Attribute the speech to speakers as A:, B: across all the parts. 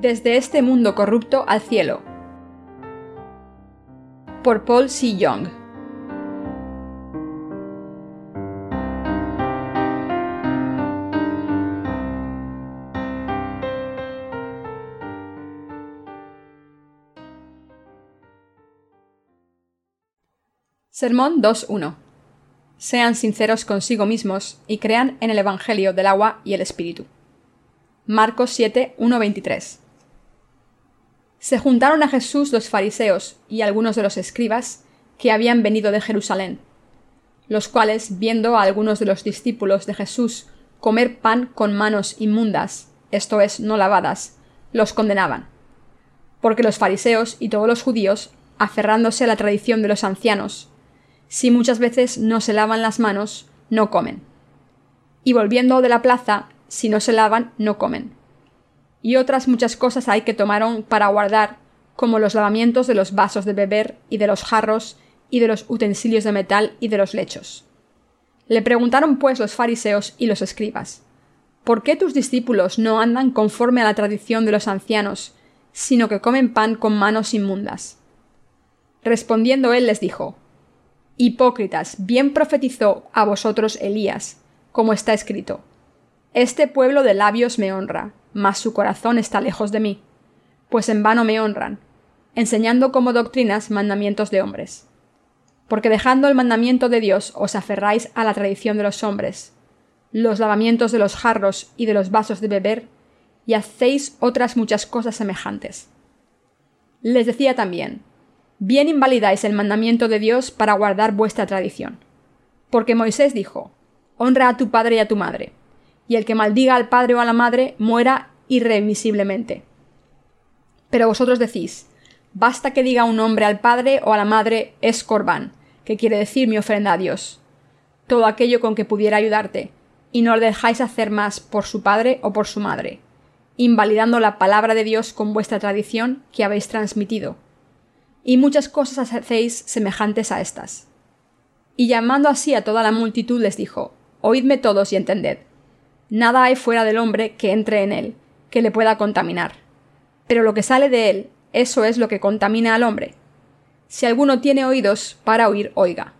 A: Desde este mundo corrupto al cielo. Por Paul C. Young. Sermón 2.1. Sean sinceros consigo mismos y crean en el Evangelio del agua y el Espíritu. Marcos 7, 23. Se juntaron a Jesús los fariseos y algunos de los escribas que habían venido de Jerusalén, los cuales, viendo a algunos de los discípulos de Jesús comer pan con manos inmundas, esto es, no lavadas, los condenaban. Porque los fariseos y todos los judíos, aferrándose a la tradición de los ancianos, si muchas veces no se lavan las manos, no comen. Y volviendo de la plaza, si no se lavan, no comen. Y otras muchas cosas hay que tomaron para guardar, como los lavamientos de los vasos de beber y de los jarros y de los utensilios de metal y de los lechos. Le preguntaron pues los fariseos y los escribas, ¿por qué tus discípulos no andan conforme a la tradición de los ancianos, sino que comen pan con manos inmundas? Respondiendo él les dijo, Hipócritas, bien profetizó a vosotros Elías, como está escrito. Este pueblo de labios me honra, mas su corazón está lejos de mí, pues en vano me honran, enseñando como doctrinas mandamientos de hombres. Porque dejando el mandamiento de Dios os aferráis a la tradición de los hombres, los lavamientos de los jarros y de los vasos de beber, y hacéis otras muchas cosas semejantes. Les decía también, bien invalidáis el mandamiento de Dios para guardar vuestra tradición. Porque Moisés dijo, Honra a tu padre y a tu madre, y el que maldiga al padre o a la madre muera irremisiblemente. Pero vosotros decís, basta que diga un hombre al padre o a la madre es corbán, que quiere decir mi ofrenda a Dios, todo aquello con que pudiera ayudarte, y no le dejáis hacer más por su padre o por su madre, invalidando la palabra de Dios con vuestra tradición que habéis transmitido y muchas cosas hacéis semejantes a estas. Y llamando así a toda la multitud les dijo, Oídme todos y entended. Nada hay fuera del hombre que entre en él, que le pueda contaminar. Pero lo que sale de él, eso es lo que contamina al hombre. Si alguno tiene oídos para oír, oiga.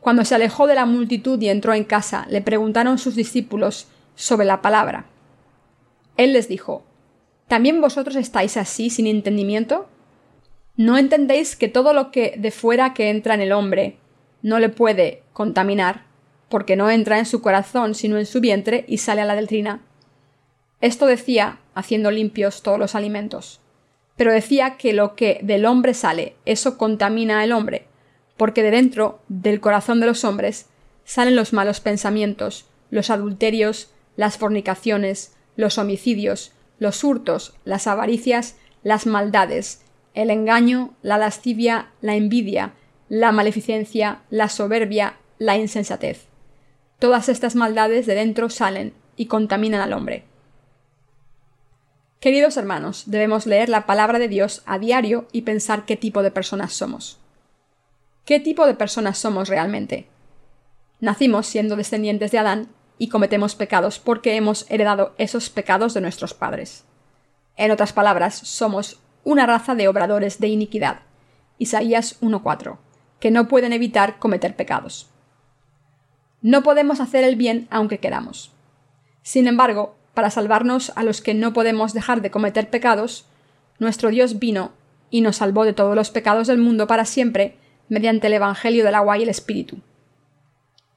A: Cuando se alejó de la multitud y entró en casa, le preguntaron sus discípulos sobre la palabra. Él les dijo, ¿También vosotros estáis así sin entendimiento? ¿No entendéis que todo lo que de fuera que entra en el hombre no le puede contaminar, porque no entra en su corazón sino en su vientre y sale a la deltrina? Esto decía, haciendo limpios todos los alimentos. Pero decía que lo que del hombre sale, eso contamina al hombre, porque de dentro del corazón de los hombres salen los malos pensamientos, los adulterios, las fornicaciones, los homicidios, los hurtos, las avaricias, las maldades, el engaño, la lascivia, la envidia, la maleficencia, la soberbia, la insensatez. Todas estas maldades de dentro salen y contaminan al hombre. Queridos hermanos, debemos leer la palabra de Dios a diario y pensar qué tipo de personas somos. ¿Qué tipo de personas somos realmente? Nacimos siendo descendientes de Adán y cometemos pecados porque hemos heredado esos pecados de nuestros padres. En otras palabras, somos una raza de obradores de iniquidad. Isaías 1.4, que no pueden evitar cometer pecados. No podemos hacer el bien aunque queramos. Sin embargo, para salvarnos a los que no podemos dejar de cometer pecados, nuestro Dios vino y nos salvó de todos los pecados del mundo para siempre mediante el Evangelio del agua y el Espíritu.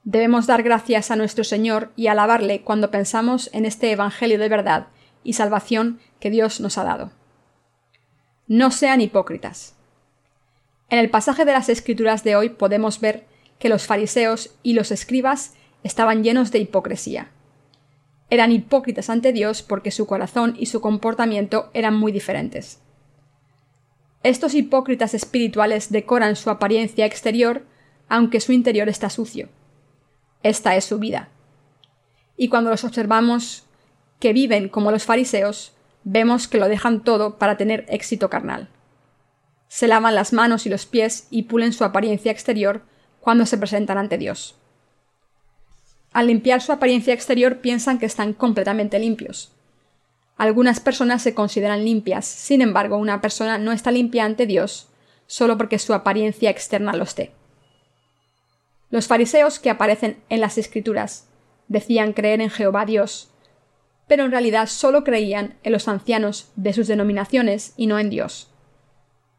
A: Debemos dar gracias a nuestro Señor y alabarle cuando pensamos en este Evangelio de verdad y salvación que Dios nos ha dado. No sean hipócritas. En el pasaje de las Escrituras de hoy podemos ver que los fariseos y los escribas estaban llenos de hipocresía. Eran hipócritas ante Dios porque su corazón y su comportamiento eran muy diferentes. Estos hipócritas espirituales decoran su apariencia exterior, aunque su interior está sucio. Esta es su vida. Y cuando los observamos que viven como los fariseos, vemos que lo dejan todo para tener éxito carnal. Se lavan las manos y los pies y pulen su apariencia exterior cuando se presentan ante Dios. Al limpiar su apariencia exterior piensan que están completamente limpios. Algunas personas se consideran limpias, sin embargo, una persona no está limpia ante Dios solo porque su apariencia externa lo esté. Los fariseos que aparecen en las Escrituras decían creer en Jehová Dios, pero en realidad solo creían en los ancianos de sus denominaciones y no en Dios.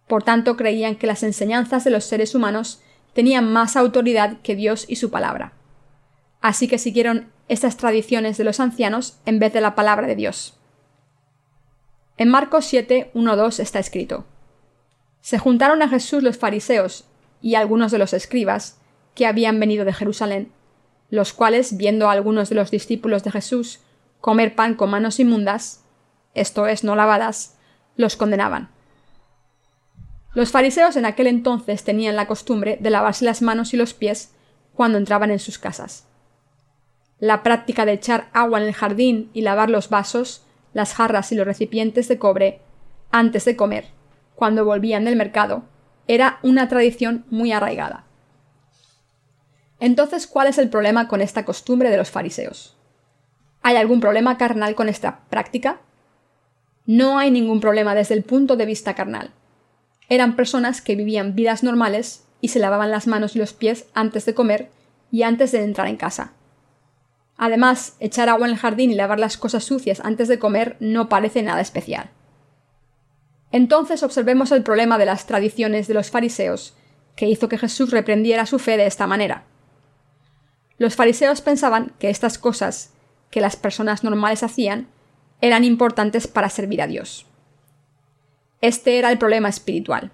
A: Por tanto, creían que las enseñanzas de los seres humanos tenían más autoridad que Dios y su palabra. Así que siguieron estas tradiciones de los ancianos en vez de la palabra de Dios. En Marcos 7, 1-2 está escrito: Se juntaron a Jesús los fariseos y algunos de los escribas que habían venido de Jerusalén, los cuales, viendo a algunos de los discípulos de Jesús comer pan con manos inmundas, esto es, no lavadas, los condenaban. Los fariseos en aquel entonces tenían la costumbre de lavarse las manos y los pies cuando entraban en sus casas. La práctica de echar agua en el jardín y lavar los vasos, las jarras y los recipientes de cobre antes de comer, cuando volvían del mercado, era una tradición muy arraigada. Entonces, ¿cuál es el problema con esta costumbre de los fariseos? ¿Hay algún problema carnal con esta práctica? No hay ningún problema desde el punto de vista carnal. Eran personas que vivían vidas normales y se lavaban las manos y los pies antes de comer y antes de entrar en casa. Además, echar agua en el jardín y lavar las cosas sucias antes de comer no parece nada especial. Entonces observemos el problema de las tradiciones de los fariseos, que hizo que Jesús reprendiera su fe de esta manera. Los fariseos pensaban que estas cosas que las personas normales hacían eran importantes para servir a Dios. Este era el problema espiritual.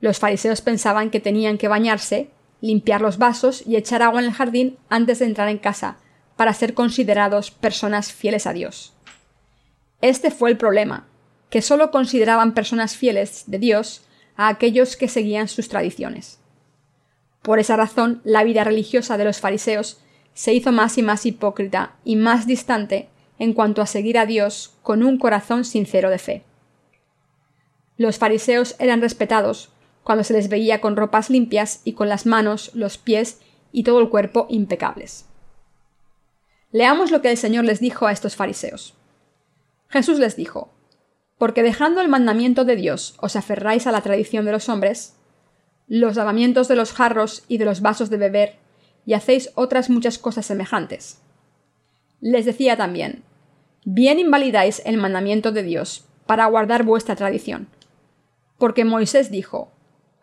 A: Los fariseos pensaban que tenían que bañarse, limpiar los vasos y echar agua en el jardín antes de entrar en casa, para ser considerados personas fieles a Dios. Este fue el problema, que solo consideraban personas fieles de Dios a aquellos que seguían sus tradiciones. Por esa razón, la vida religiosa de los fariseos se hizo más y más hipócrita y más distante en cuanto a seguir a Dios con un corazón sincero de fe. Los fariseos eran respetados cuando se les veía con ropas limpias y con las manos, los pies y todo el cuerpo impecables. Leamos lo que el Señor les dijo a estos fariseos. Jesús les dijo, Porque dejando el mandamiento de Dios os aferráis a la tradición de los hombres, los lavamientos de los jarros y de los vasos de beber y hacéis otras muchas cosas semejantes. Les decía también, bien invalidáis el mandamiento de Dios para guardar vuestra tradición. Porque Moisés dijo,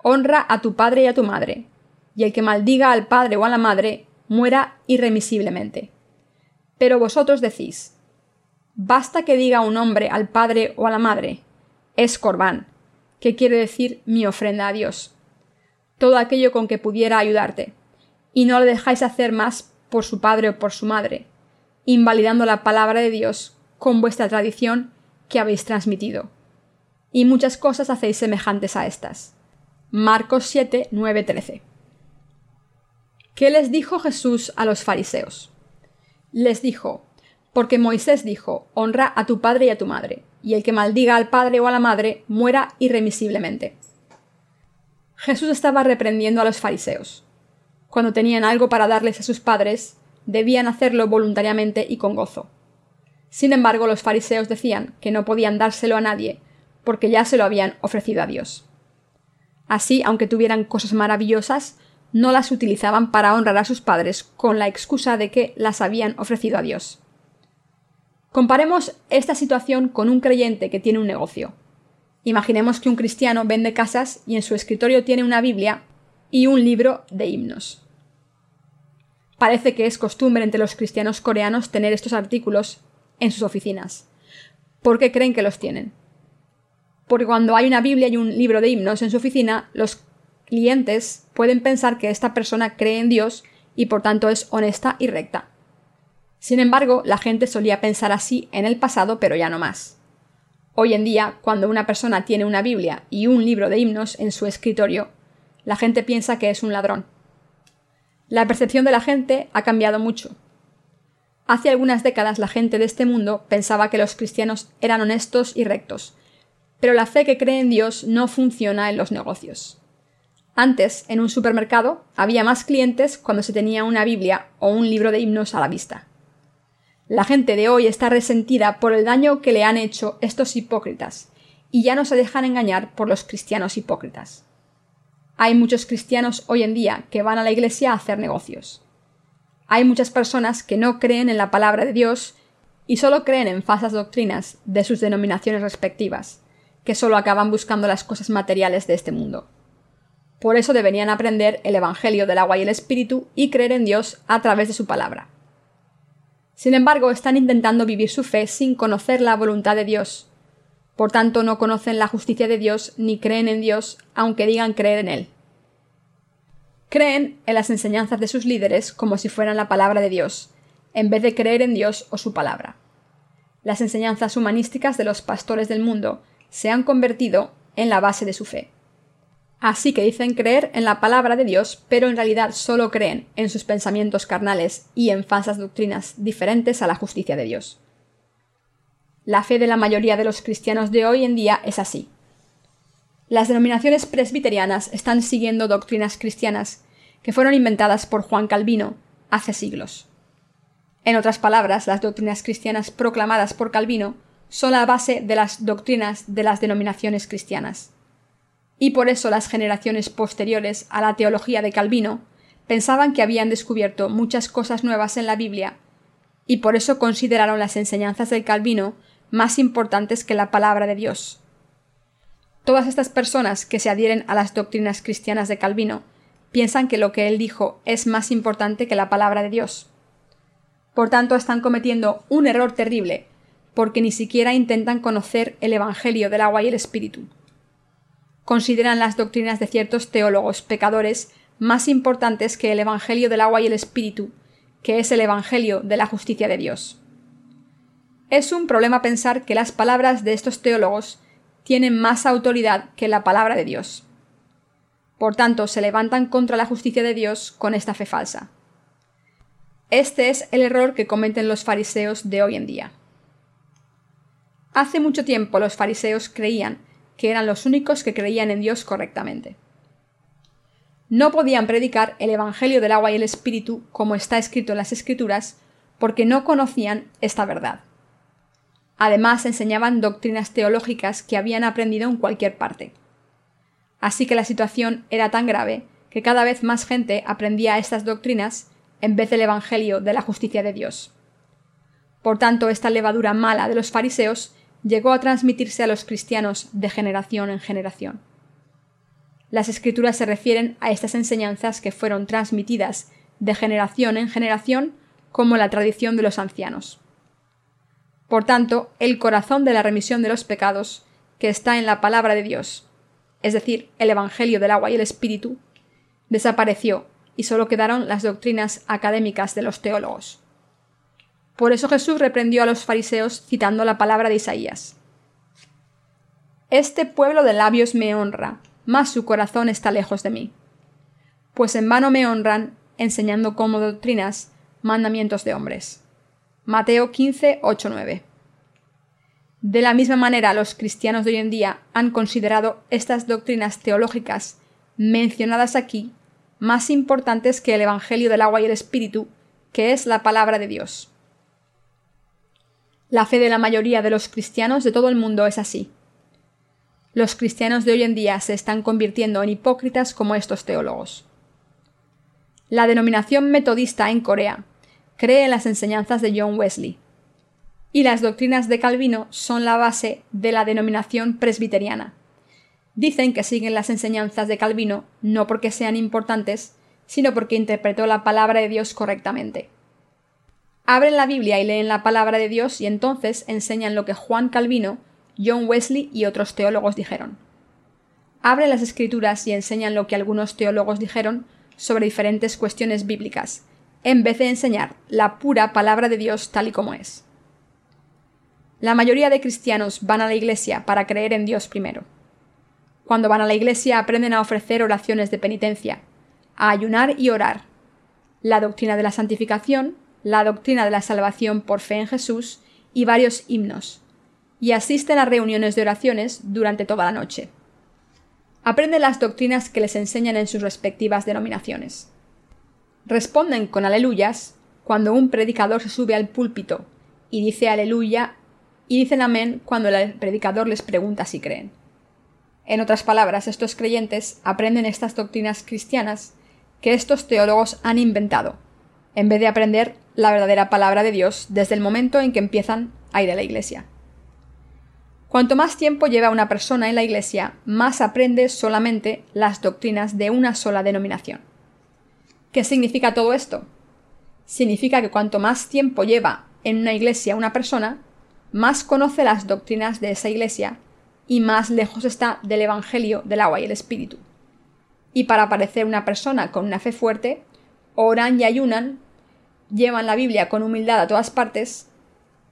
A: honra a tu padre y a tu madre, y el que maldiga al padre o a la madre muera irremisiblemente. Pero vosotros decís, basta que diga un hombre al padre o a la madre, es corbán, que quiere decir mi ofrenda a Dios, todo aquello con que pudiera ayudarte y no le dejáis hacer más por su padre o por su madre, invalidando la palabra de Dios con vuestra tradición que habéis transmitido. Y muchas cosas hacéis semejantes a estas. Marcos 7, 9, 13. ¿Qué les dijo Jesús a los fariseos? Les dijo, porque Moisés dijo, honra a tu padre y a tu madre, y el que maldiga al padre o a la madre muera irremisiblemente. Jesús estaba reprendiendo a los fariseos cuando tenían algo para darles a sus padres, debían hacerlo voluntariamente y con gozo. Sin embargo, los fariseos decían que no podían dárselo a nadie, porque ya se lo habían ofrecido a Dios. Así, aunque tuvieran cosas maravillosas, no las utilizaban para honrar a sus padres con la excusa de que las habían ofrecido a Dios. Comparemos esta situación con un creyente que tiene un negocio. Imaginemos que un cristiano vende casas y en su escritorio tiene una Biblia y un libro de himnos. Parece que es costumbre entre los cristianos coreanos tener estos artículos en sus oficinas. ¿Por qué creen que los tienen? Porque cuando hay una Biblia y un libro de himnos en su oficina, los clientes pueden pensar que esta persona cree en Dios y por tanto es honesta y recta. Sin embargo, la gente solía pensar así en el pasado, pero ya no más. Hoy en día, cuando una persona tiene una Biblia y un libro de himnos en su escritorio, la gente piensa que es un ladrón. La percepción de la gente ha cambiado mucho. Hace algunas décadas la gente de este mundo pensaba que los cristianos eran honestos y rectos, pero la fe que cree en Dios no funciona en los negocios. Antes, en un supermercado, había más clientes cuando se tenía una Biblia o un libro de himnos a la vista. La gente de hoy está resentida por el daño que le han hecho estos hipócritas, y ya no se dejan engañar por los cristianos hipócritas. Hay muchos cristianos hoy en día que van a la iglesia a hacer negocios. Hay muchas personas que no creen en la palabra de Dios y solo creen en falsas doctrinas de sus denominaciones respectivas, que solo acaban buscando las cosas materiales de este mundo. Por eso deberían aprender el Evangelio del agua y el Espíritu y creer en Dios a través de su palabra. Sin embargo, están intentando vivir su fe sin conocer la voluntad de Dios. Por tanto, no conocen la justicia de Dios ni creen en Dios, aunque digan creer en Él. Creen en las enseñanzas de sus líderes como si fueran la palabra de Dios, en vez de creer en Dios o su palabra. Las enseñanzas humanísticas de los pastores del mundo se han convertido en la base de su fe. Así que dicen creer en la palabra de Dios, pero en realidad solo creen en sus pensamientos carnales y en falsas doctrinas diferentes a la justicia de Dios. La fe de la mayoría de los cristianos de hoy en día es así. Las denominaciones presbiterianas están siguiendo doctrinas cristianas que fueron inventadas por Juan Calvino hace siglos. En otras palabras, las doctrinas cristianas proclamadas por Calvino son la base de las doctrinas de las denominaciones cristianas y por eso las generaciones posteriores a la teología de Calvino pensaban que habían descubierto muchas cosas nuevas en la Biblia, y por eso consideraron las enseñanzas del Calvino más importantes que la palabra de Dios. Todas estas personas que se adhieren a las doctrinas cristianas de Calvino piensan que lo que él dijo es más importante que la palabra de Dios. Por tanto, están cometiendo un error terrible, porque ni siquiera intentan conocer el Evangelio del agua y el Espíritu consideran las doctrinas de ciertos teólogos pecadores más importantes que el Evangelio del agua y el Espíritu, que es el Evangelio de la justicia de Dios. Es un problema pensar que las palabras de estos teólogos tienen más autoridad que la palabra de Dios. Por tanto, se levantan contra la justicia de Dios con esta fe falsa. Este es el error que cometen los fariseos de hoy en día. Hace mucho tiempo los fariseos creían que eran los únicos que creían en Dios correctamente. No podían predicar el Evangelio del agua y el Espíritu como está escrito en las Escrituras porque no conocían esta verdad. Además enseñaban doctrinas teológicas que habían aprendido en cualquier parte. Así que la situación era tan grave que cada vez más gente aprendía estas doctrinas en vez del Evangelio de la justicia de Dios. Por tanto, esta levadura mala de los fariseos llegó a transmitirse a los cristianos de generación en generación. Las escrituras se refieren a estas enseñanzas que fueron transmitidas de generación en generación como la tradición de los ancianos. Por tanto, el corazón de la remisión de los pecados, que está en la palabra de Dios, es decir, el Evangelio del agua y el Espíritu, desapareció y solo quedaron las doctrinas académicas de los teólogos. Por eso Jesús reprendió a los fariseos citando la palabra de Isaías. Este pueblo de labios me honra, mas su corazón está lejos de mí. Pues en vano me honran, enseñando como doctrinas mandamientos de hombres. Mateo 15, 8, 9. De la misma manera, los cristianos de hoy en día han considerado estas doctrinas teológicas mencionadas aquí más importantes que el Evangelio del agua y el Espíritu, que es la palabra de Dios. La fe de la mayoría de los cristianos de todo el mundo es así. Los cristianos de hoy en día se están convirtiendo en hipócritas como estos teólogos. La denominación metodista en Corea cree en las enseñanzas de John Wesley, y las doctrinas de Calvino son la base de la denominación presbiteriana. Dicen que siguen las enseñanzas de Calvino no porque sean importantes, sino porque interpretó la palabra de Dios correctamente abren la Biblia y leen la palabra de Dios y entonces enseñan lo que Juan Calvino, John Wesley y otros teólogos dijeron. Abren las escrituras y enseñan lo que algunos teólogos dijeron sobre diferentes cuestiones bíblicas, en vez de enseñar la pura palabra de Dios tal y como es. La mayoría de cristianos van a la iglesia para creer en Dios primero. Cuando van a la iglesia aprenden a ofrecer oraciones de penitencia, a ayunar y orar, la doctrina de la santificación, la doctrina de la salvación por fe en Jesús y varios himnos, y asisten a reuniones de oraciones durante toda la noche. Aprenden las doctrinas que les enseñan en sus respectivas denominaciones. Responden con aleluyas cuando un predicador se sube al púlpito y dice aleluya y dicen amén cuando el predicador les pregunta si creen. En otras palabras, estos creyentes aprenden estas doctrinas cristianas que estos teólogos han inventado, en vez de aprender la verdadera palabra de Dios desde el momento en que empiezan a ir a la iglesia. Cuanto más tiempo lleva una persona en la iglesia, más aprende solamente las doctrinas de una sola denominación. ¿Qué significa todo esto? Significa que cuanto más tiempo lleva en una iglesia una persona, más conoce las doctrinas de esa iglesia y más lejos está del Evangelio del agua y el Espíritu. Y para parecer una persona con una fe fuerte, oran y ayunan, llevan la Biblia con humildad a todas partes,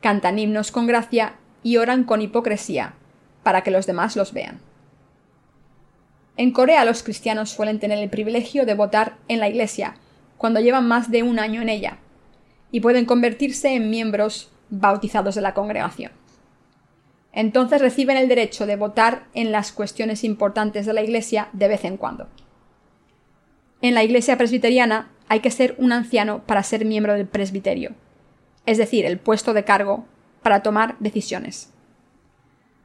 A: cantan himnos con gracia y oran con hipocresía, para que los demás los vean. En Corea los cristianos suelen tener el privilegio de votar en la iglesia cuando llevan más de un año en ella, y pueden convertirse en miembros bautizados de la congregación. Entonces reciben el derecho de votar en las cuestiones importantes de la Iglesia de vez en cuando. En la Iglesia presbiteriana hay que ser un anciano para ser miembro del presbiterio, es decir, el puesto de cargo para tomar decisiones.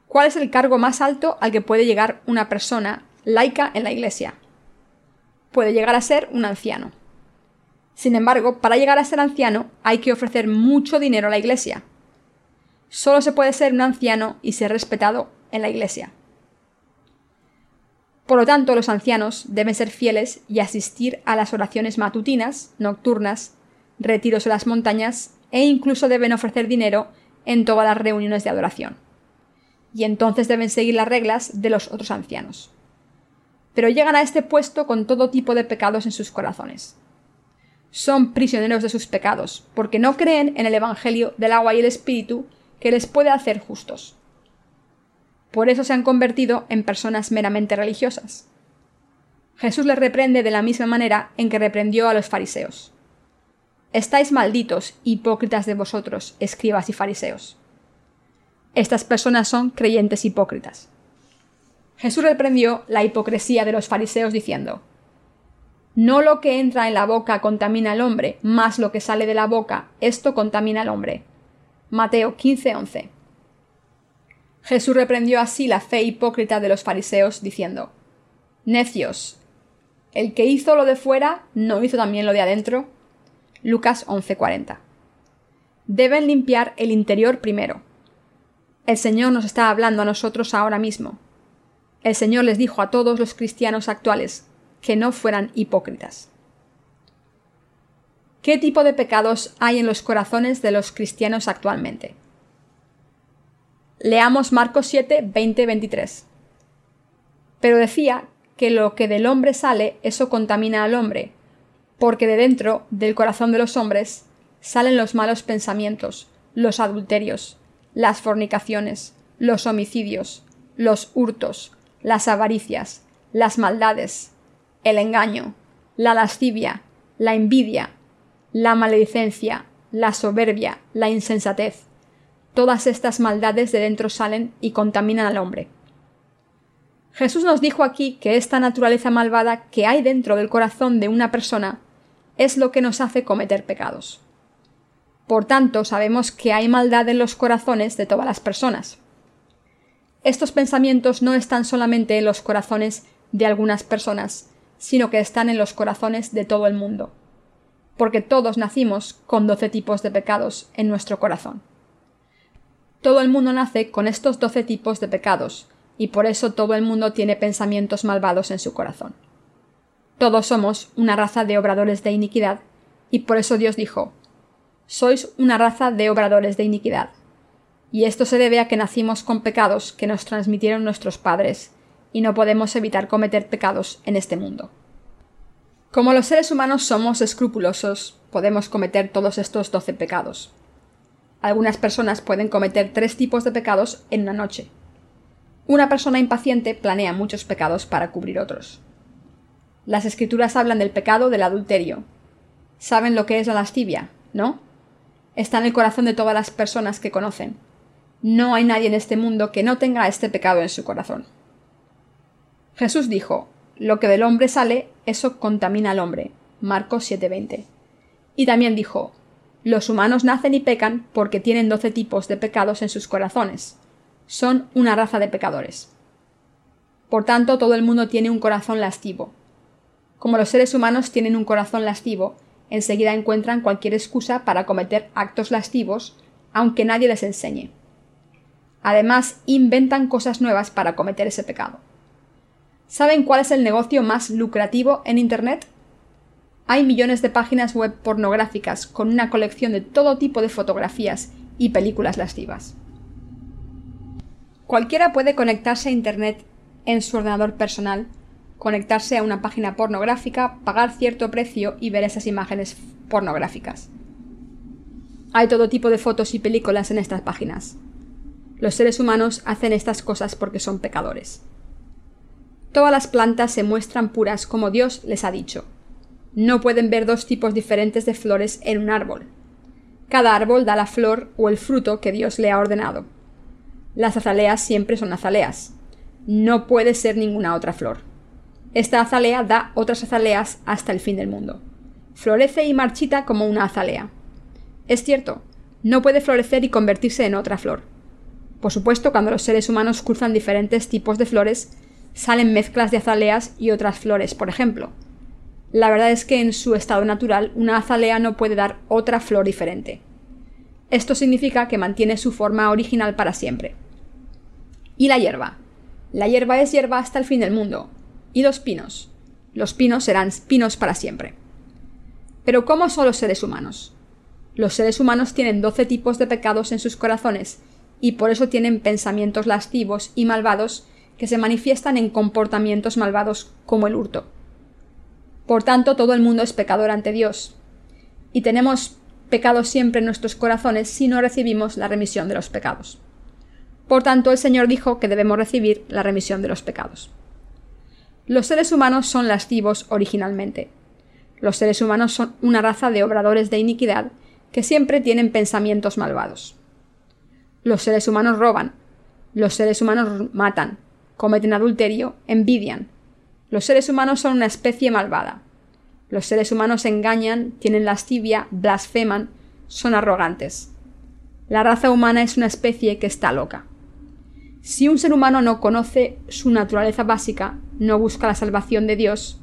A: ¿Cuál es el cargo más alto al que puede llegar una persona laica en la Iglesia? Puede llegar a ser un anciano. Sin embargo, para llegar a ser anciano hay que ofrecer mucho dinero a la Iglesia. Solo se puede ser un anciano y ser respetado en la Iglesia. Por lo tanto, los ancianos deben ser fieles y asistir a las oraciones matutinas, nocturnas, retiros en las montañas e incluso deben ofrecer dinero en todas las reuniones de adoración. Y entonces deben seguir las reglas de los otros ancianos. Pero llegan a este puesto con todo tipo de pecados en sus corazones son prisioneros de sus pecados, porque no creen en el Evangelio del agua y el Espíritu que les puede hacer justos. Por eso se han convertido en personas meramente religiosas. Jesús les reprende de la misma manera en que reprendió a los fariseos. Estáis malditos, hipócritas de vosotros, escribas y fariseos. Estas personas son creyentes hipócritas. Jesús reprendió la hipocresía de los fariseos diciendo, no lo que entra en la boca contamina al hombre, más lo que sale de la boca, esto contamina al hombre. Mateo 15:11. Jesús reprendió así la fe hipócrita de los fariseos, diciendo Necios, ¿el que hizo lo de fuera no hizo también lo de adentro? Lucas 11:40. Deben limpiar el interior primero. El Señor nos está hablando a nosotros ahora mismo. El Señor les dijo a todos los cristianos actuales que no fueran hipócritas. ¿Qué tipo de pecados hay en los corazones de los cristianos actualmente? Leamos Marcos 7, 20, 23. Pero decía que lo que del hombre sale, eso contamina al hombre, porque de dentro del corazón de los hombres salen los malos pensamientos, los adulterios, las fornicaciones, los homicidios, los hurtos, las avaricias, las maldades, el engaño, la lascivia, la envidia, la maledicencia, la soberbia, la insensatez. Todas estas maldades de dentro salen y contaminan al hombre. Jesús nos dijo aquí que esta naturaleza malvada que hay dentro del corazón de una persona es lo que nos hace cometer pecados. Por tanto, sabemos que hay maldad en los corazones de todas las personas. Estos pensamientos no están solamente en los corazones de algunas personas, sino que están en los corazones de todo el mundo. Porque todos nacimos con doce tipos de pecados en nuestro corazón. Todo el mundo nace con estos doce tipos de pecados, y por eso todo el mundo tiene pensamientos malvados en su corazón. Todos somos una raza de obradores de iniquidad, y por eso Dios dijo, Sois una raza de obradores de iniquidad. Y esto se debe a que nacimos con pecados que nos transmitieron nuestros padres, y no podemos evitar cometer pecados en este mundo. Como los seres humanos somos escrupulosos, podemos cometer todos estos doce pecados. Algunas personas pueden cometer tres tipos de pecados en una noche. Una persona impaciente planea muchos pecados para cubrir otros. Las escrituras hablan del pecado del adulterio. Saben lo que es la lascivia, ¿no? Está en el corazón de todas las personas que conocen. No hay nadie en este mundo que no tenga este pecado en su corazón. Jesús dijo, Lo que del hombre sale, eso contamina al hombre. Marcos 7:20. Y también dijo, Los humanos nacen y pecan porque tienen doce tipos de pecados en sus corazones. Son una raza de pecadores. Por tanto, todo el mundo tiene un corazón lascivo. Como los seres humanos tienen un corazón lascivo, enseguida encuentran cualquier excusa para cometer actos lascivos, aunque nadie les enseñe. Además, inventan cosas nuevas para cometer ese pecado. ¿Saben cuál es el negocio más lucrativo en Internet? Hay millones de páginas web pornográficas con una colección de todo tipo de fotografías y películas lascivas. Cualquiera puede conectarse a Internet en su ordenador personal, conectarse a una página pornográfica, pagar cierto precio y ver esas imágenes pornográficas. Hay todo tipo de fotos y películas en estas páginas. Los seres humanos hacen estas cosas porque son pecadores. Todas las plantas se muestran puras como Dios les ha dicho. No pueden ver dos tipos diferentes de flores en un árbol. Cada árbol da la flor o el fruto que Dios le ha ordenado. Las azaleas siempre son azaleas. No puede ser ninguna otra flor. Esta azalea da otras azaleas hasta el fin del mundo. Florece y marchita como una azalea. Es cierto, no puede florecer y convertirse en otra flor. Por supuesto, cuando los seres humanos cruzan diferentes tipos de flores, salen mezclas de azaleas y otras flores, por ejemplo. La verdad es que en su estado natural una azalea no puede dar otra flor diferente. Esto significa que mantiene su forma original para siempre. ¿Y la hierba? La hierba es hierba hasta el fin del mundo. ¿Y los pinos? Los pinos serán pinos para siempre. Pero ¿cómo son los seres humanos? Los seres humanos tienen doce tipos de pecados en sus corazones y por eso tienen pensamientos lascivos y malvados que se manifiestan en comportamientos malvados como el hurto. Por tanto, todo el mundo es pecador ante Dios. Y tenemos pecado siempre en nuestros corazones si no recibimos la remisión de los pecados. Por tanto, el Señor dijo que debemos recibir la remisión de los pecados. Los seres humanos son lascivos originalmente. Los seres humanos son una raza de obradores de iniquidad que siempre tienen pensamientos malvados. Los seres humanos roban, los seres humanos matan, cometen adulterio, envidian. Los seres humanos son una especie malvada. Los seres humanos engañan, tienen lascivia, blasfeman, son arrogantes. La raza humana es una especie que está loca. Si un ser humano no conoce su naturaleza básica, no busca la salvación de Dios,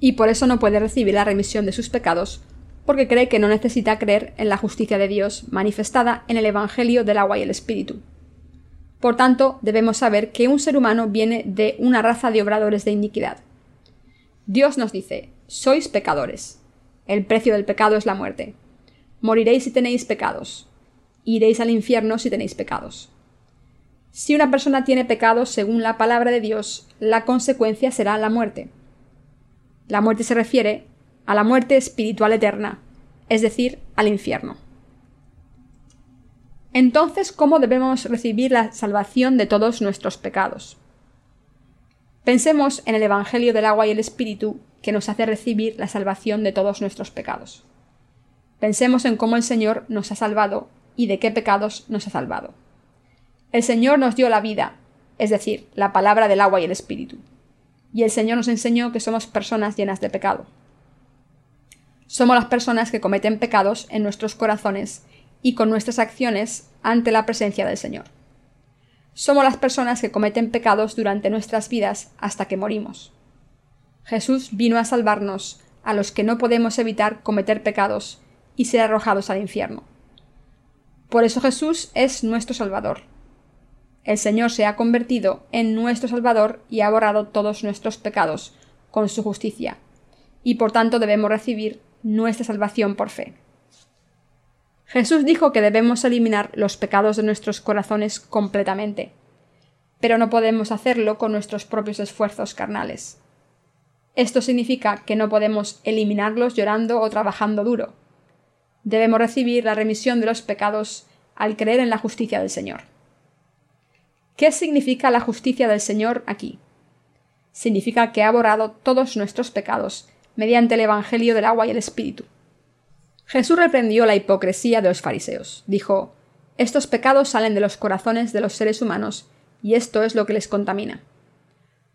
A: y por eso no puede recibir la remisión de sus pecados, porque cree que no necesita creer en la justicia de Dios manifestada en el Evangelio del agua y el Espíritu. Por tanto, debemos saber que un ser humano viene de una raza de obradores de iniquidad. Dios nos dice, sois pecadores. El precio del pecado es la muerte. Moriréis si tenéis pecados. Iréis al infierno si tenéis pecados. Si una persona tiene pecados según la palabra de Dios, la consecuencia será la muerte. La muerte se refiere a la muerte espiritual eterna, es decir, al infierno. Entonces, ¿cómo debemos recibir la salvación de todos nuestros pecados? Pensemos en el Evangelio del agua y el Espíritu que nos hace recibir la salvación de todos nuestros pecados. Pensemos en cómo el Señor nos ha salvado y de qué pecados nos ha salvado. El Señor nos dio la vida, es decir, la palabra del agua y el Espíritu. Y el Señor nos enseñó que somos personas llenas de pecado. Somos las personas que cometen pecados en nuestros corazones y con nuestras acciones ante la presencia del Señor. Somos las personas que cometen pecados durante nuestras vidas hasta que morimos. Jesús vino a salvarnos a los que no podemos evitar cometer pecados y ser arrojados al infierno. Por eso Jesús es nuestro Salvador. El Señor se ha convertido en nuestro Salvador y ha borrado todos nuestros pecados con su justicia, y por tanto debemos recibir nuestra salvación por fe. Jesús dijo que debemos eliminar los pecados de nuestros corazones completamente, pero no podemos hacerlo con nuestros propios esfuerzos carnales. Esto significa que no podemos eliminarlos llorando o trabajando duro. Debemos recibir la remisión de los pecados al creer en la justicia del Señor. ¿Qué significa la justicia del Señor aquí? Significa que ha borrado todos nuestros pecados mediante el Evangelio del agua y el Espíritu. Jesús reprendió la hipocresía de los fariseos. Dijo, Estos pecados salen de los corazones de los seres humanos, y esto es lo que les contamina.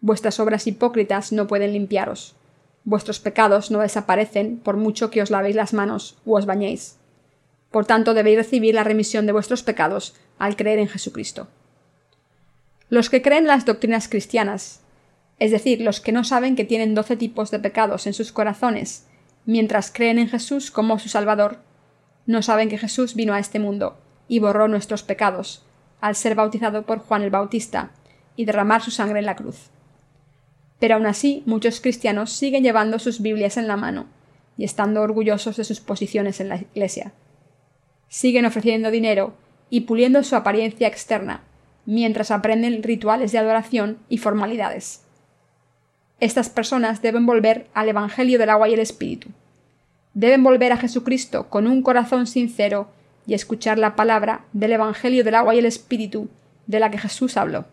A: Vuestras obras hipócritas no pueden limpiaros. Vuestros pecados no desaparecen por mucho que os lavéis las manos o os bañéis. Por tanto, debéis recibir la remisión de vuestros pecados al creer en Jesucristo. Los que creen las doctrinas cristianas, es decir, los que no saben que tienen doce tipos de pecados en sus corazones, mientras creen en Jesús como su Salvador, no saben que Jesús vino a este mundo y borró nuestros pecados, al ser bautizado por Juan el Bautista y derramar su sangre en la cruz. Pero aún así, muchos cristianos siguen llevando sus Biblias en la mano y estando orgullosos de sus posiciones en la Iglesia. Siguen ofreciendo dinero y puliendo su apariencia externa, mientras aprenden rituales de adoración y formalidades. Estas personas deben volver al Evangelio del agua y el Espíritu. Deben volver a Jesucristo con un corazón sincero y escuchar la palabra del Evangelio del agua y el Espíritu de la que Jesús habló.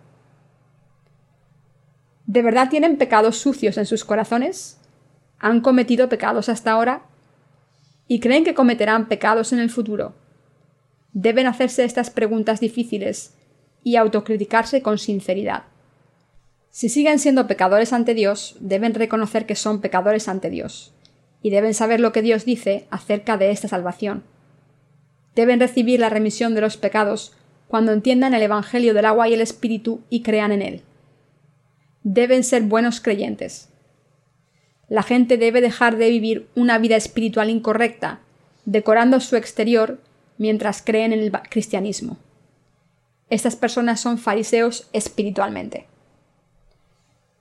A: ¿De verdad tienen pecados sucios en sus corazones? ¿Han cometido pecados hasta ahora? ¿Y creen que cometerán pecados en el futuro? Deben hacerse estas preguntas difíciles y autocriticarse con sinceridad. Si siguen siendo pecadores ante Dios, deben reconocer que son pecadores ante Dios, y deben saber lo que Dios dice acerca de esta salvación. Deben recibir la remisión de los pecados cuando entiendan el Evangelio del agua y el Espíritu y crean en él. Deben ser buenos creyentes. La gente debe dejar de vivir una vida espiritual incorrecta, decorando su exterior mientras creen en el cristianismo. Estas personas son fariseos espiritualmente.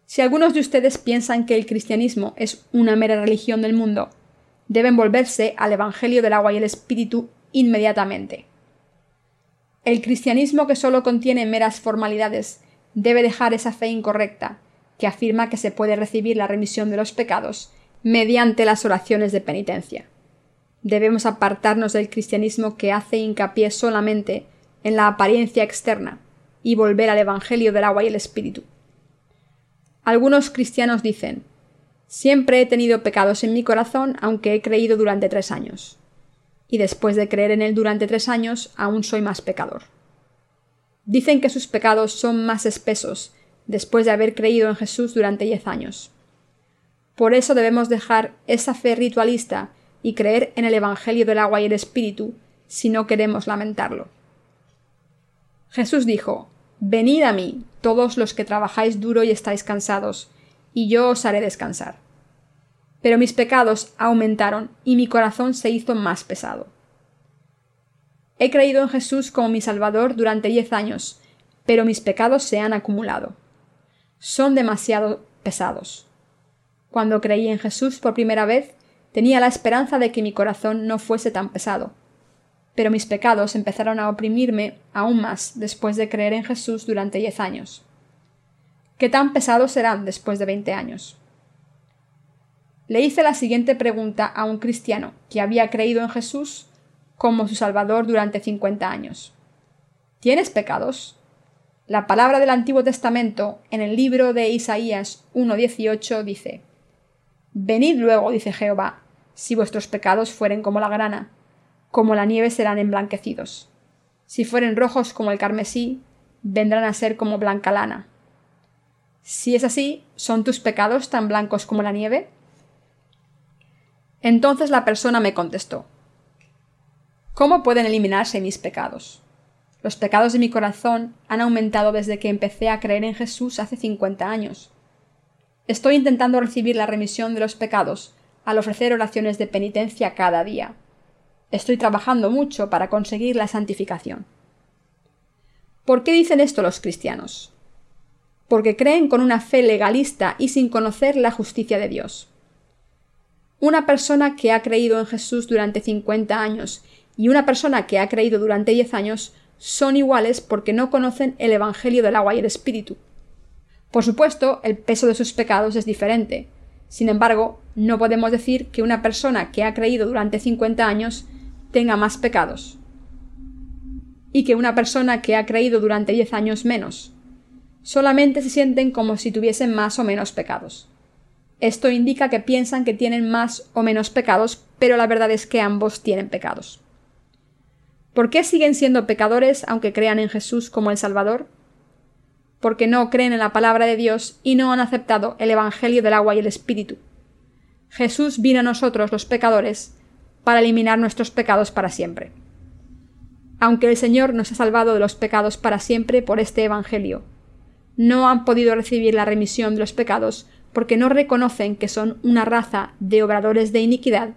A: Si algunos de ustedes piensan que el cristianismo es una mera religión del mundo, deben volverse al Evangelio del agua y el Espíritu inmediatamente. El cristianismo que solo contiene meras formalidades debe dejar esa fe incorrecta, que afirma que se puede recibir la remisión de los pecados mediante las oraciones de penitencia. Debemos apartarnos del cristianismo que hace hincapié solamente en la apariencia externa y volver al Evangelio del agua y el Espíritu. Algunos cristianos dicen Siempre he tenido pecados en mi corazón, aunque he creído durante tres años. Y después de creer en él durante tres años, aún soy más pecador. Dicen que sus pecados son más espesos después de haber creído en Jesús durante diez años. Por eso debemos dejar esa fe ritualista y creer en el Evangelio del agua y el Espíritu si no queremos lamentarlo. Jesús dijo Venid a mí, todos los que trabajáis duro y estáis cansados, y yo os haré descansar. Pero mis pecados aumentaron y mi corazón se hizo más pesado. He creído en Jesús como mi Salvador durante diez años, pero mis pecados se han acumulado. Son demasiado pesados. Cuando creí en Jesús por primera vez, tenía la esperanza de que mi corazón no fuese tan pesado, pero mis pecados empezaron a oprimirme aún más después de creer en Jesús durante diez años. ¿Qué tan pesados serán después de veinte años? Le hice la siguiente pregunta a un cristiano que había creído en Jesús como su Salvador durante cincuenta años. ¿Tienes pecados? La palabra del Antiguo Testamento en el libro de Isaías 1.18 dice Venid luego, dice Jehová, si vuestros pecados fueren como la grana, como la nieve serán emblanquecidos. Si fueren rojos como el carmesí, vendrán a ser como blanca lana. Si es así, ¿son tus pecados tan blancos como la nieve? Entonces la persona me contestó ¿Cómo pueden eliminarse mis pecados? Los pecados de mi corazón han aumentado desde que empecé a creer en Jesús hace cincuenta años. Estoy intentando recibir la remisión de los pecados al ofrecer oraciones de penitencia cada día. Estoy trabajando mucho para conseguir la santificación. ¿Por qué dicen esto los cristianos? Porque creen con una fe legalista y sin conocer la justicia de Dios. Una persona que ha creído en Jesús durante 50 años y una persona que ha creído durante 10 años son iguales porque no conocen el Evangelio del agua y el Espíritu. Por supuesto, el peso de sus pecados es diferente. Sin embargo, no podemos decir que una persona que ha creído durante 50 años tenga más pecados y que una persona que ha creído durante diez años menos. Solamente se sienten como si tuviesen más o menos pecados. Esto indica que piensan que tienen más o menos pecados, pero la verdad es que ambos tienen pecados. ¿Por qué siguen siendo pecadores aunque crean en Jesús como el Salvador? Porque no creen en la palabra de Dios y no han aceptado el Evangelio del agua y el Espíritu. Jesús vino a nosotros los pecadores para eliminar nuestros pecados para siempre. aunque el Señor nos ha salvado de los pecados para siempre por este Evangelio. No han podido recibir la remisión de los pecados porque no reconocen que son una raza de obradores de iniquidad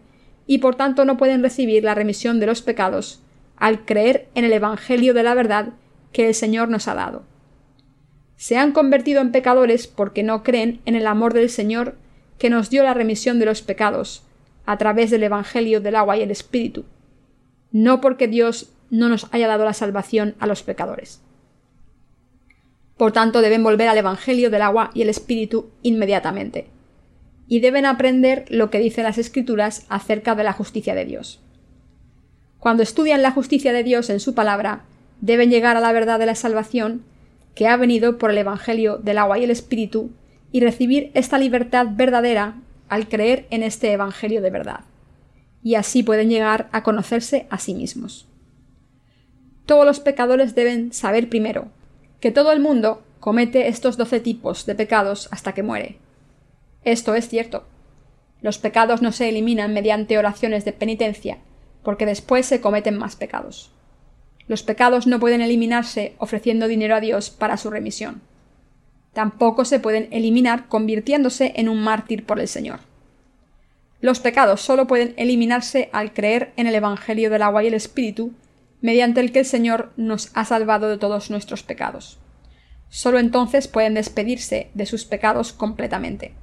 A: y por tanto no pueden recibir la remisión de los pecados al creer en el Evangelio de la verdad que el Señor nos ha dado. Se han convertido en pecadores porque no creen en el amor del Señor que nos dio la remisión de los pecados a través del Evangelio del agua y el Espíritu, no porque Dios no nos haya dado la salvación a los pecadores. Por tanto, deben volver al Evangelio del agua y el Espíritu inmediatamente, y deben aprender lo que dicen las Escrituras acerca de la justicia de Dios. Cuando estudian la justicia de Dios en su palabra, deben llegar a la verdad de la salvación que ha venido por el Evangelio del agua y el Espíritu y recibir esta libertad verdadera al creer en este Evangelio de verdad. Y así pueden llegar a conocerse a sí mismos. Todos los pecadores deben saber primero que todo el mundo comete estos doce tipos de pecados hasta que muere. Esto es cierto. Los pecados no se eliminan mediante oraciones de penitencia, porque después se cometen más pecados. Los pecados no pueden eliminarse ofreciendo dinero a Dios para su remisión. Tampoco se pueden eliminar convirtiéndose en un mártir por el Señor. Los pecados solo pueden eliminarse al creer en el Evangelio del agua y el Espíritu mediante el que el Señor nos ha salvado de todos nuestros pecados. Solo entonces pueden despedirse de sus pecados completamente.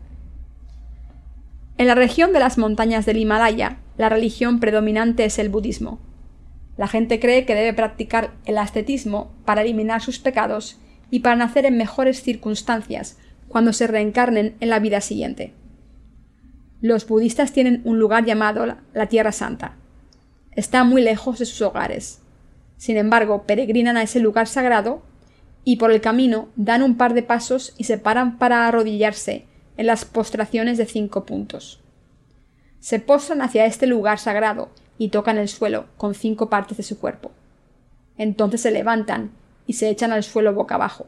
A: En la región de las montañas del Himalaya, la religión predominante es el budismo. La gente cree que debe practicar el ascetismo para eliminar sus pecados y para nacer en mejores circunstancias cuando se reencarnen en la vida siguiente. Los budistas tienen un lugar llamado la Tierra Santa. Está muy lejos de sus hogares. Sin embargo, peregrinan a ese lugar sagrado y por el camino dan un par de pasos y se paran para arrodillarse en las postraciones de cinco puntos. Se postran hacia este lugar sagrado y tocan el suelo con cinco partes de su cuerpo. Entonces se levantan y se echan al suelo boca abajo.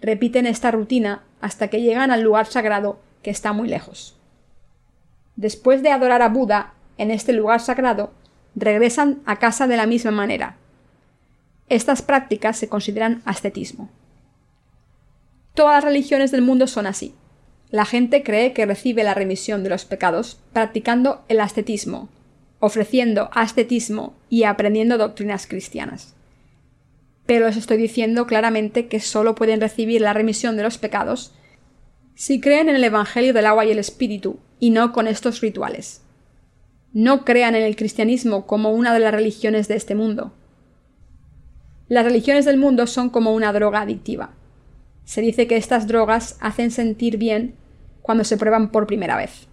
A: Repiten esta rutina hasta que llegan al lugar sagrado que está muy lejos. Después de adorar a Buda en este lugar sagrado, regresan a casa de la misma manera. Estas prácticas se consideran ascetismo. Todas las religiones del mundo son así. La gente cree que recibe la remisión de los pecados practicando el ascetismo, ofreciendo ascetismo y aprendiendo doctrinas cristianas. Pero les estoy diciendo claramente que solo pueden recibir la remisión de los pecados si creen en el Evangelio del agua y el Espíritu, y no con estos rituales no crean en el cristianismo como una de las religiones de este mundo. Las religiones del mundo son como una droga adictiva. Se dice que estas drogas hacen sentir bien cuando se prueban por primera vez.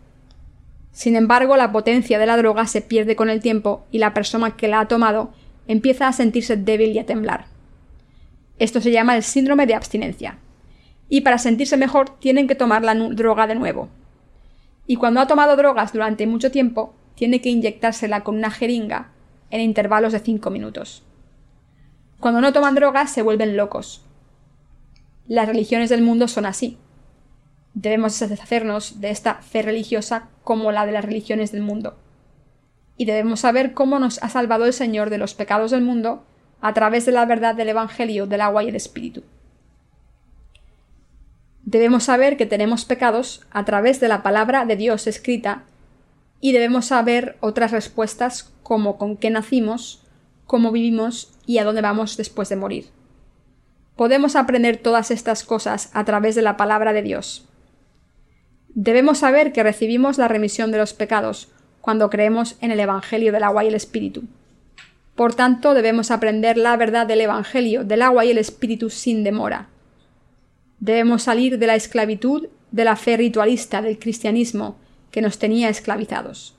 A: Sin embargo, la potencia de la droga se pierde con el tiempo y la persona que la ha tomado empieza a sentirse débil y a temblar. Esto se llama el síndrome de abstinencia. Y para sentirse mejor tienen que tomar la droga de nuevo. Y cuando ha tomado drogas durante mucho tiempo, tiene que inyectársela con una jeringa en intervalos de 5 minutos. Cuando no toman drogas se vuelven locos. Las religiones del mundo son así. Debemos deshacernos de esta fe religiosa como la de las religiones del mundo. Y debemos saber cómo nos ha salvado el Señor de los pecados del mundo a través de la verdad del Evangelio del agua y el Espíritu. Debemos saber que tenemos pecados a través de la palabra de Dios escrita y debemos saber otras respuestas como con qué nacimos, cómo vivimos y a dónde vamos después de morir. Podemos aprender todas estas cosas a través de la palabra de Dios. Debemos saber que recibimos la remisión de los pecados cuando creemos en el Evangelio del agua y el Espíritu. Por tanto, debemos aprender la verdad del Evangelio del agua y el Espíritu sin demora. Debemos salir de la esclavitud de la fe ritualista del cristianismo que nos tenía esclavizados.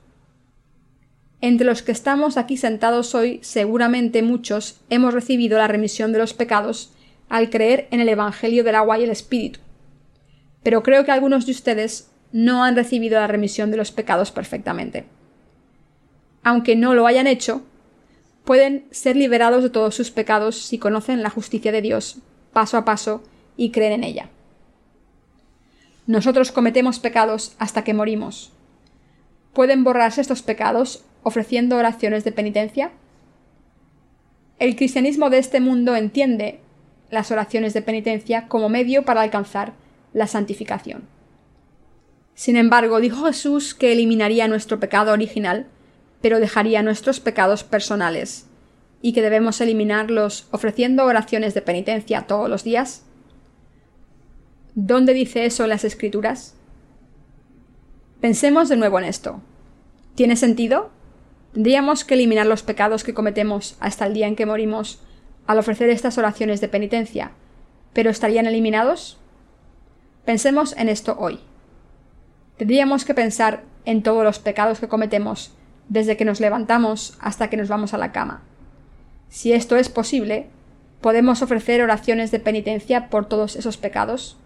A: Entre los que estamos aquí sentados hoy, seguramente muchos hemos recibido la remisión de los pecados al creer en el Evangelio del agua y el Espíritu. Pero creo que algunos de ustedes no han recibido la remisión de los pecados perfectamente. Aunque no lo hayan hecho, pueden ser liberados de todos sus pecados si conocen la justicia de Dios paso a paso y creen en ella. Nosotros cometemos pecados hasta que morimos. ¿Pueden borrarse estos pecados ofreciendo oraciones de penitencia? El cristianismo de este mundo entiende las oraciones de penitencia como medio para alcanzar la santificación. Sin embargo, dijo Jesús que eliminaría nuestro pecado original, pero dejaría nuestros pecados personales, y que debemos eliminarlos ofreciendo oraciones de penitencia todos los días. ¿Dónde dice eso en las Escrituras? Pensemos de nuevo en esto. ¿Tiene sentido? ¿Tendríamos que eliminar los pecados que cometemos hasta el día en que morimos al ofrecer estas oraciones de penitencia, pero estarían eliminados? Pensemos en esto hoy. Tendríamos que pensar en todos los pecados que cometemos desde que nos levantamos hasta que nos vamos a la cama. Si esto es posible, ¿podemos ofrecer oraciones de penitencia por todos esos pecados?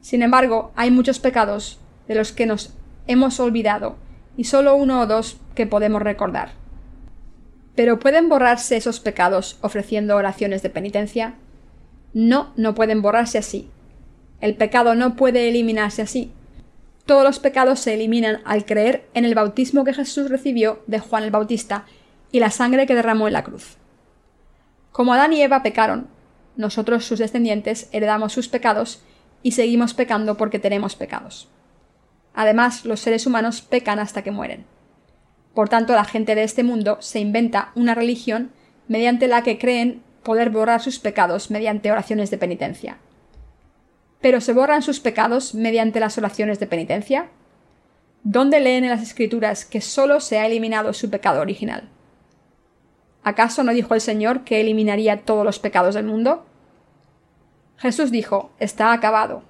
A: Sin embargo, hay muchos pecados de los que nos hemos olvidado y solo uno o dos que podemos recordar. ¿Pero pueden borrarse esos pecados ofreciendo oraciones de penitencia? No, no pueden borrarse así. El pecado no puede eliminarse así. Todos los pecados se eliminan al creer en el bautismo que Jesús recibió de Juan el Bautista y la sangre que derramó en la cruz. Como Adán y Eva pecaron, nosotros sus descendientes heredamos sus pecados y seguimos pecando porque tenemos pecados. Además, los seres humanos pecan hasta que mueren. Por tanto, la gente de este mundo se inventa una religión mediante la que creen poder borrar sus pecados mediante oraciones de penitencia. ¿Pero se borran sus pecados mediante las oraciones de penitencia? ¿Dónde leen en las escrituras que sólo se ha eliminado su pecado original? ¿Acaso no dijo el Señor que eliminaría todos los pecados del mundo? Jesús dijo, está acabado.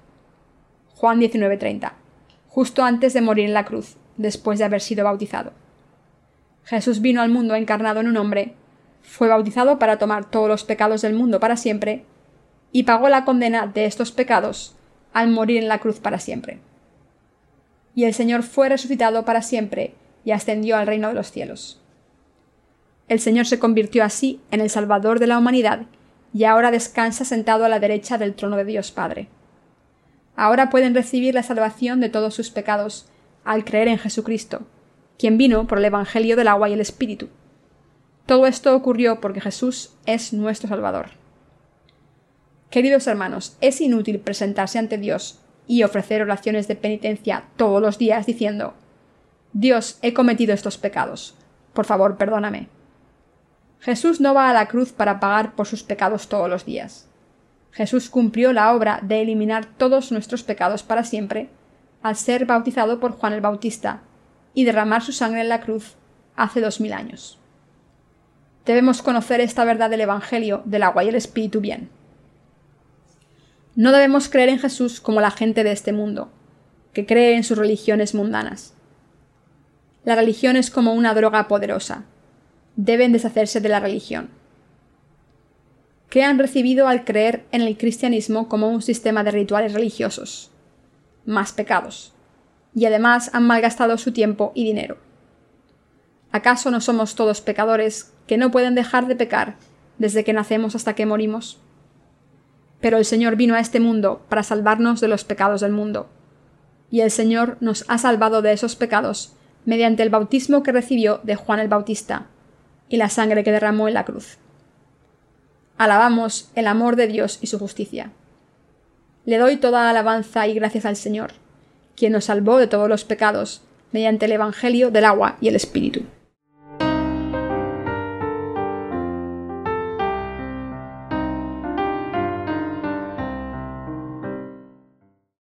A: Juan 19:30, justo antes de morir en la cruz, después de haber sido bautizado. Jesús vino al mundo encarnado en un hombre, fue bautizado para tomar todos los pecados del mundo para siempre, y pagó la condena de estos pecados al morir en la cruz para siempre. Y el Señor fue resucitado para siempre y ascendió al reino de los cielos. El Señor se convirtió así en el Salvador de la humanidad y ahora descansa sentado a la derecha del trono de Dios Padre. Ahora pueden recibir la salvación de todos sus pecados al creer en Jesucristo, quien vino por el Evangelio del agua y el Espíritu. Todo esto ocurrió porque Jesús es nuestro Salvador. Queridos hermanos, es inútil presentarse ante Dios y ofrecer oraciones de penitencia todos los días diciendo Dios, he cometido estos pecados. Por favor, perdóname. Jesús no va a la cruz para pagar por sus pecados todos los días. Jesús cumplió la obra de eliminar todos nuestros pecados para siempre al ser bautizado por Juan el Bautista y derramar su sangre en la cruz hace dos mil años. Debemos conocer esta verdad del Evangelio del agua y el Espíritu bien. No debemos creer en Jesús como la gente de este mundo, que cree en sus religiones mundanas. La religión es como una droga poderosa. Deben deshacerse de la religión. ¿Qué han recibido al creer en el cristianismo como un sistema de rituales religiosos? Más pecados y además han malgastado su tiempo y dinero. ¿Acaso no somos todos pecadores que no pueden dejar de pecar desde que nacemos hasta que morimos? Pero el Señor vino a este mundo para salvarnos de los pecados del mundo. Y el Señor nos ha salvado de esos pecados mediante el bautismo que recibió de Juan el Bautista y la sangre que derramó en la cruz. Alabamos el amor de Dios y su justicia. Le doy toda alabanza y gracias al Señor quien nos salvó de todos los pecados, mediante el Evangelio del agua y el Espíritu.